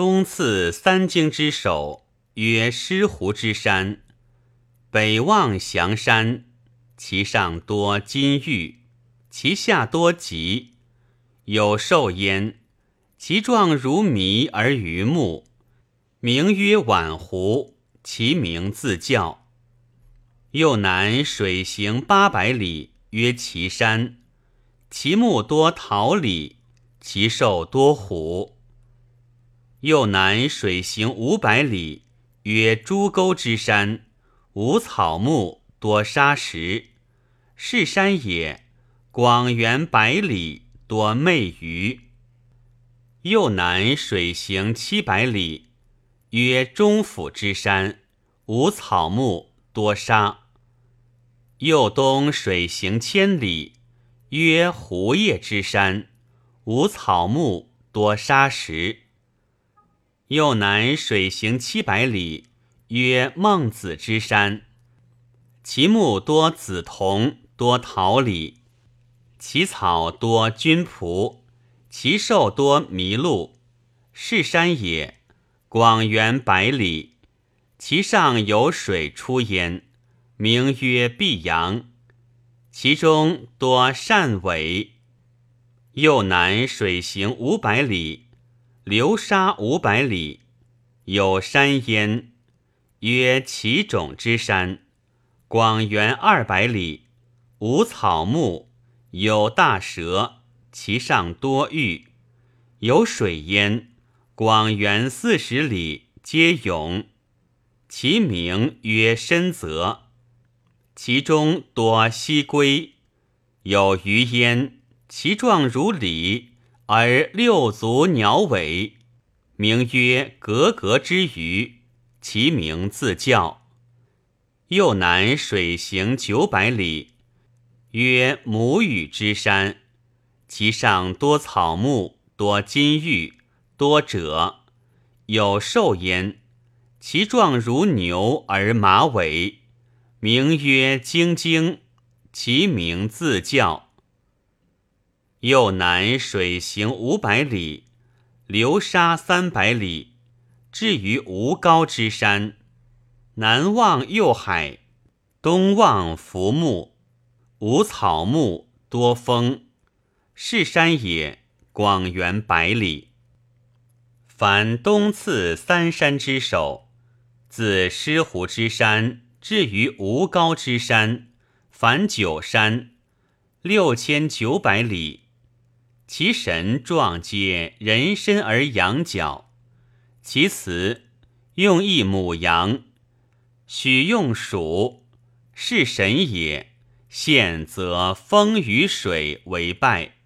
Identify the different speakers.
Speaker 1: 东次三经之首，曰狮湖之山。北望祥山，其上多金玉，其下多棘，有兽焉。其状如麋而鱼目，名曰宛湖。其名自叫。右南水行八百里，曰岐山。其木多桃李，其兽多虎。右南水行五百里，曰朱沟之山。无草木，多沙石，是山也。广元百里，多媚鱼。右南水行七百里，曰中府之山。无草木，多沙。右东水行千里，曰胡叶之山。无草木，多沙石。又南水行七百里。曰孟子之山，其木多紫桐，多桃李，其草多菌蒲，其兽多麋鹿。是山也，广元百里，其上有水出焉，名曰碧阳。其中多善尾。又南水行五百里，流沙五百里，有山焉。曰其种之山，广元二百里，无草木，有大蛇，其上多玉，有水焉。广元四十里，皆涌。其名曰深泽，其中多溪龟，有鱼焉。其状如鲤，而六足鸟尾，名曰格格之鱼。其名自叫。右南水行九百里，曰母语之山。其上多草木，多金玉，多者，有兽焉。其状如牛而马尾，名曰京京。其名自叫。右南水行五百里，流沙三百里。至于吴高之山，南望右海，东望浮木，无草木，多风。是山也，广元百里。凡东次三山之首，自狮湖之山至于吴高之山，凡九山，六千九百里。其神状皆人身而羊角。其辞用一母羊，许用鼠，是神也。现则风与水为败。